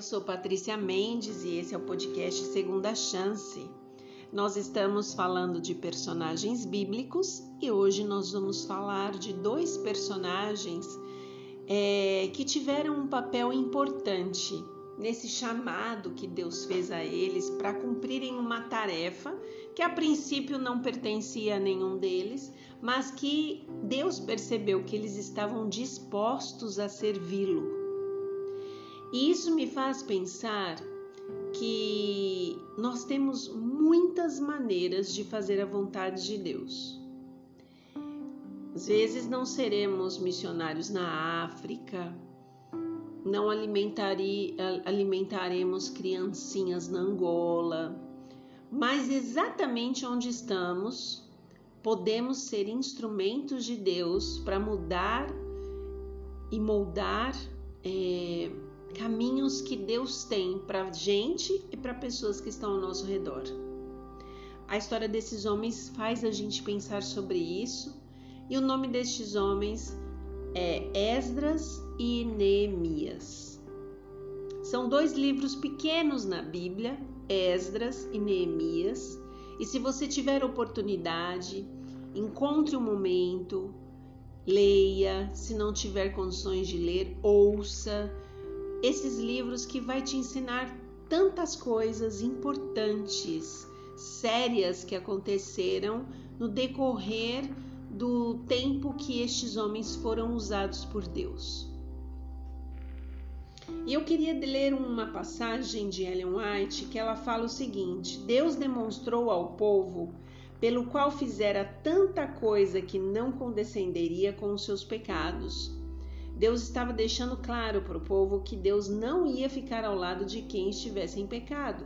eu sou Patrícia Mendes e esse é o podcast Segunda Chance. Nós estamos falando de personagens bíblicos e hoje nós vamos falar de dois personagens é, que tiveram um papel importante nesse chamado que Deus fez a eles para cumprirem uma tarefa que a princípio não pertencia a nenhum deles, mas que Deus percebeu que eles estavam dispostos a servi-lo. E isso me faz pensar que nós temos muitas maneiras de fazer a vontade de Deus. Às vezes não seremos missionários na África, não alimentaremos criancinhas na Angola, mas exatamente onde estamos, podemos ser instrumentos de Deus para mudar e moldar. É, caminhos que Deus tem para gente e para pessoas que estão ao nosso redor. A história desses homens faz a gente pensar sobre isso, e o nome destes homens é Esdras e Neemias. São dois livros pequenos na Bíblia, Esdras e Neemias, e se você tiver oportunidade, encontre um momento, leia, se não tiver condições de ler, ouça, esses livros que vai te ensinar tantas coisas importantes, sérias que aconteceram no decorrer do tempo que estes homens foram usados por Deus. E eu queria ler uma passagem de Ellen White que ela fala o seguinte: Deus demonstrou ao povo pelo qual fizera tanta coisa que não condescenderia com os seus pecados Deus estava deixando claro para o povo que Deus não ia ficar ao lado de quem estivesse em pecado.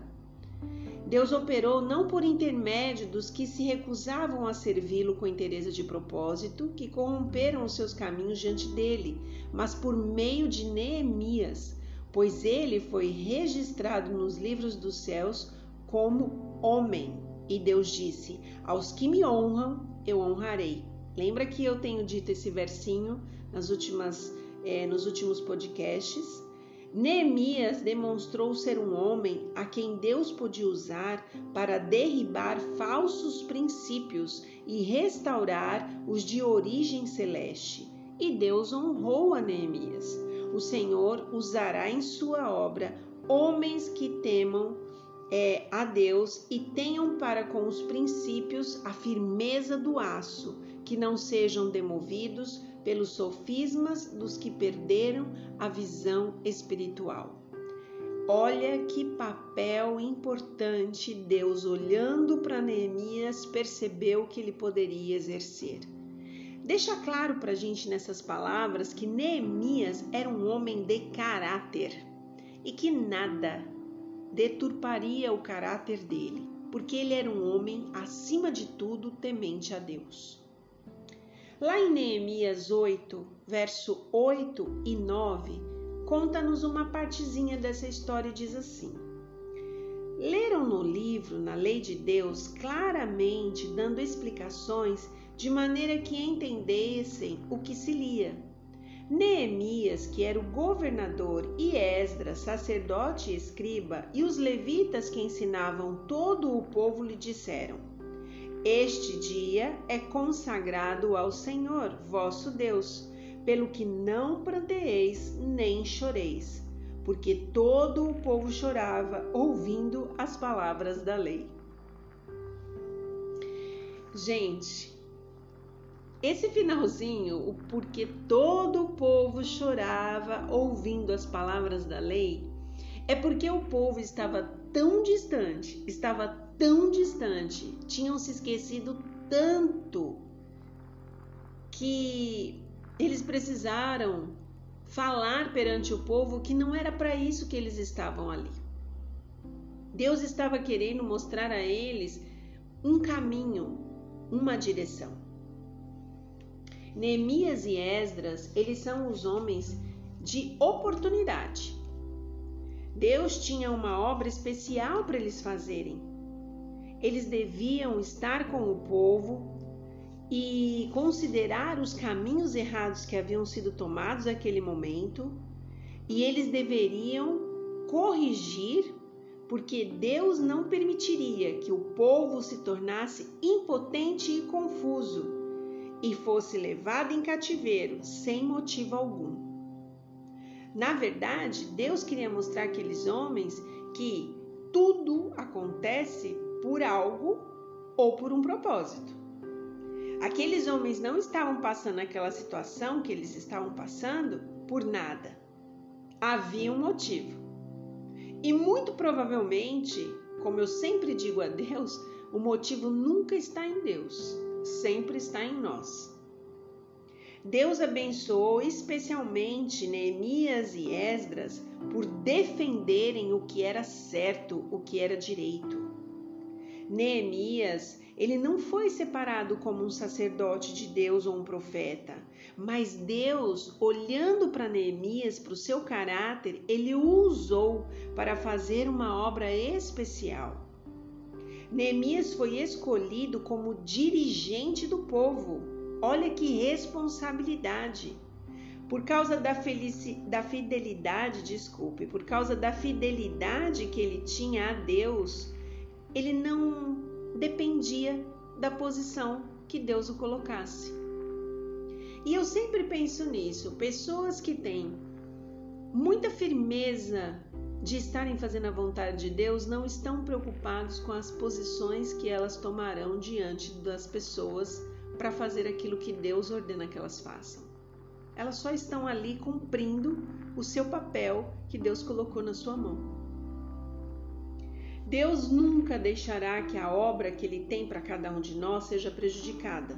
Deus operou não por intermédio dos que se recusavam a servi-lo com interesse de propósito, que corromperam os seus caminhos diante dele, mas por meio de Neemias, pois ele foi registrado nos livros dos céus como homem. E Deus disse: Aos que me honram, eu honrarei. Lembra que eu tenho dito esse versinho nas últimas é, nos últimos podcasts, Neemias demonstrou ser um homem a quem Deus podia usar para derribar falsos princípios e restaurar os de origem celeste. E Deus honrou a Neemias. O Senhor usará em sua obra homens que temam é, a Deus e tenham para com os princípios a firmeza do aço, que não sejam demovidos pelos sofismas dos que perderam a visão espiritual. Olha que papel importante Deus, olhando para Neemias, percebeu que ele poderia exercer. Deixa claro para a gente nessas palavras que Neemias era um homem de caráter e que nada deturparia o caráter dele, porque ele era um homem, acima de tudo, temente a Deus. Lá em Neemias 8, verso 8 e 9, conta-nos uma partezinha dessa história e diz assim: Leram no livro, na lei de Deus, claramente dando explicações de maneira que entendessem o que se lia. Neemias, que era o governador, e Esdras, sacerdote e escriba, e os levitas que ensinavam todo o povo lhe disseram: este dia é consagrado ao Senhor, vosso Deus, pelo que não pranteeis nem choreis, porque todo o povo chorava ouvindo as palavras da lei. Gente, esse finalzinho, o porque todo o povo chorava ouvindo as palavras da lei, é porque o povo estava tão distante, estava tão distante, tinham se esquecido tanto que eles precisaram falar perante o povo que não era para isso que eles estavam ali. Deus estava querendo mostrar a eles um caminho, uma direção. Neemias e Esdras, eles são os homens de oportunidade. Deus tinha uma obra especial para eles fazerem eles deviam estar com o povo e considerar os caminhos errados que haviam sido tomados naquele momento, e eles deveriam corrigir, porque Deus não permitiria que o povo se tornasse impotente e confuso e fosse levado em cativeiro sem motivo algum. Na verdade, Deus queria mostrar àqueles homens que tudo acontece por algo ou por um propósito. Aqueles homens não estavam passando aquela situação que eles estavam passando por nada. Havia um motivo. E muito provavelmente, como eu sempre digo a Deus, o motivo nunca está em Deus, sempre está em nós. Deus abençoou especialmente Neemias e Esdras por defenderem o que era certo, o que era direito. Neemias, ele não foi separado como um sacerdote de Deus ou um profeta, mas Deus, olhando para Neemias, para o seu caráter, ele o usou para fazer uma obra especial. Neemias foi escolhido como dirigente do povo Olha que responsabilidade. Por causa da, da fidelidade, desculpe, por causa da fidelidade que ele tinha a Deus, ele não dependia da posição que Deus o colocasse. E eu sempre penso nisso, pessoas que têm muita firmeza de estarem fazendo a vontade de Deus não estão preocupados com as posições que elas tomarão diante das pessoas para fazer aquilo que Deus ordena que elas façam. Elas só estão ali cumprindo o seu papel que Deus colocou na sua mão. Deus nunca deixará que a obra que Ele tem para cada um de nós seja prejudicada.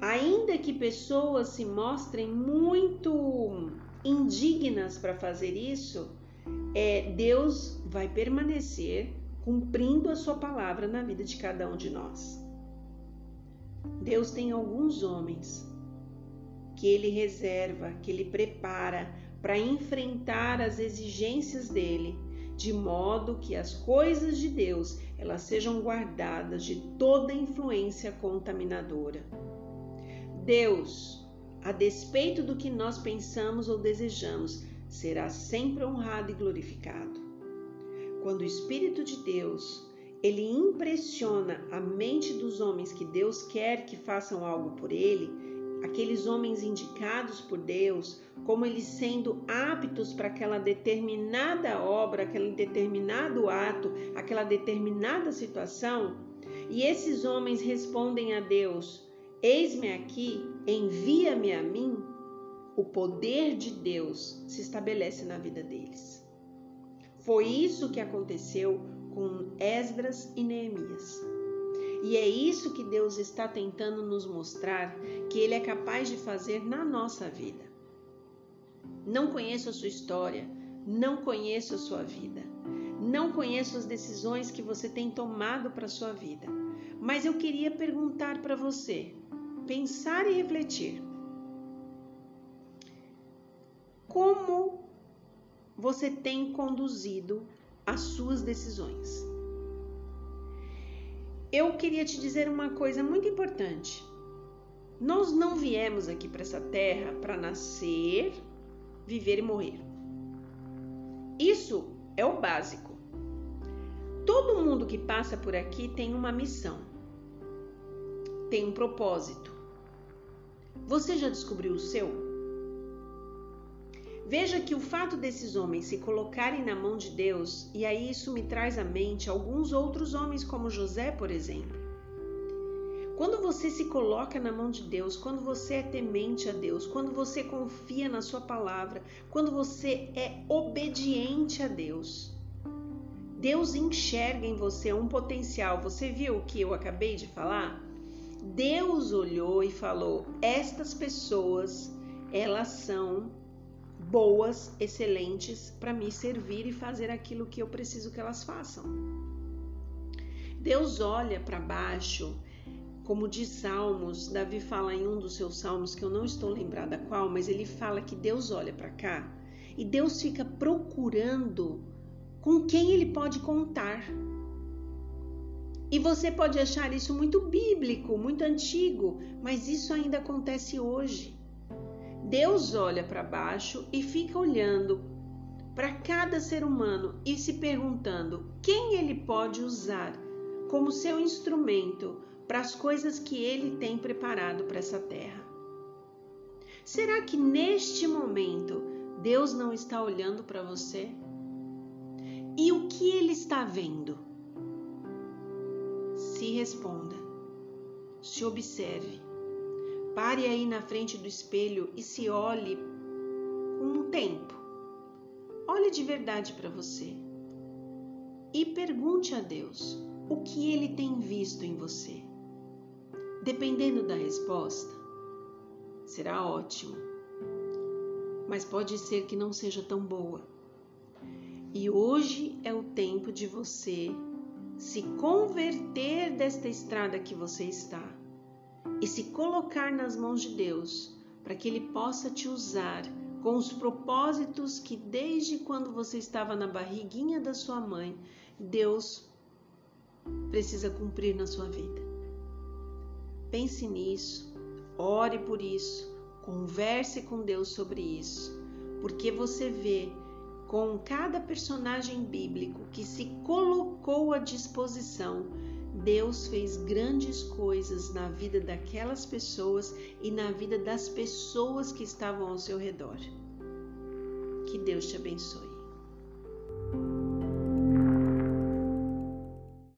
Ainda que pessoas se mostrem muito indignas para fazer isso, é, Deus vai permanecer cumprindo a sua palavra na vida de cada um de nós. Deus tem alguns homens que ele reserva, que ele prepara para enfrentar as exigências dele, de modo que as coisas de Deus elas sejam guardadas de toda influência contaminadora. Deus, a despeito do que nós pensamos ou desejamos, será sempre honrado e glorificado. Quando o Espírito de Deus ele impressiona a mente dos homens que Deus quer que façam algo por ele, aqueles homens indicados por Deus, como eles sendo aptos para aquela determinada obra, aquele determinado ato, aquela determinada situação, e esses homens respondem a Deus: Eis-me aqui, envia-me a mim. O poder de Deus se estabelece na vida deles. Foi isso que aconteceu com Esdras e Neemias. E é isso que Deus está tentando nos mostrar que Ele é capaz de fazer na nossa vida. Não conheço a sua história, não conheço a sua vida, não conheço as decisões que você tem tomado para a sua vida, mas eu queria perguntar para você, pensar e refletir. Como você tem conduzido as suas decisões. Eu queria te dizer uma coisa muito importante. Nós não viemos aqui para essa terra para nascer, viver e morrer. Isso é o básico. Todo mundo que passa por aqui tem uma missão, tem um propósito. Você já descobriu o seu? Veja que o fato desses homens se colocarem na mão de Deus, e aí isso me traz à mente alguns outros homens, como José, por exemplo. Quando você se coloca na mão de Deus, quando você é temente a Deus, quando você confia na Sua palavra, quando você é obediente a Deus, Deus enxerga em você um potencial. Você viu o que eu acabei de falar? Deus olhou e falou: Estas pessoas, elas são boas, excelentes para me servir e fazer aquilo que eu preciso que elas façam. Deus olha para baixo, como diz Salmos, Davi fala em um dos seus salmos que eu não estou lembrada qual, mas ele fala que Deus olha para cá e Deus fica procurando com quem ele pode contar. E você pode achar isso muito bíblico, muito antigo, mas isso ainda acontece hoje. Deus olha para baixo e fica olhando para cada ser humano e se perguntando quem ele pode usar como seu instrumento para as coisas que ele tem preparado para essa terra. Será que neste momento Deus não está olhando para você? E o que ele está vendo? Se responda, se observe, pare aí na frente do espelho e se olhe um tempo. Olhe de verdade para você e pergunte a Deus o que ele tem visto em você. Dependendo da resposta, será ótimo, mas pode ser que não seja tão boa. E hoje é o tempo de você se converter desta estrada que você está e se colocar nas mãos de Deus, para que Ele possa te usar com os propósitos que desde quando você estava na barriguinha da sua mãe, Deus precisa cumprir na sua vida. Pense nisso, ore por isso, converse com Deus sobre isso, porque você vê com cada personagem bíblico que se colocou à disposição, Deus fez grandes coisas na vida daquelas pessoas e na vida das pessoas que estavam ao seu redor. Que Deus te abençoe.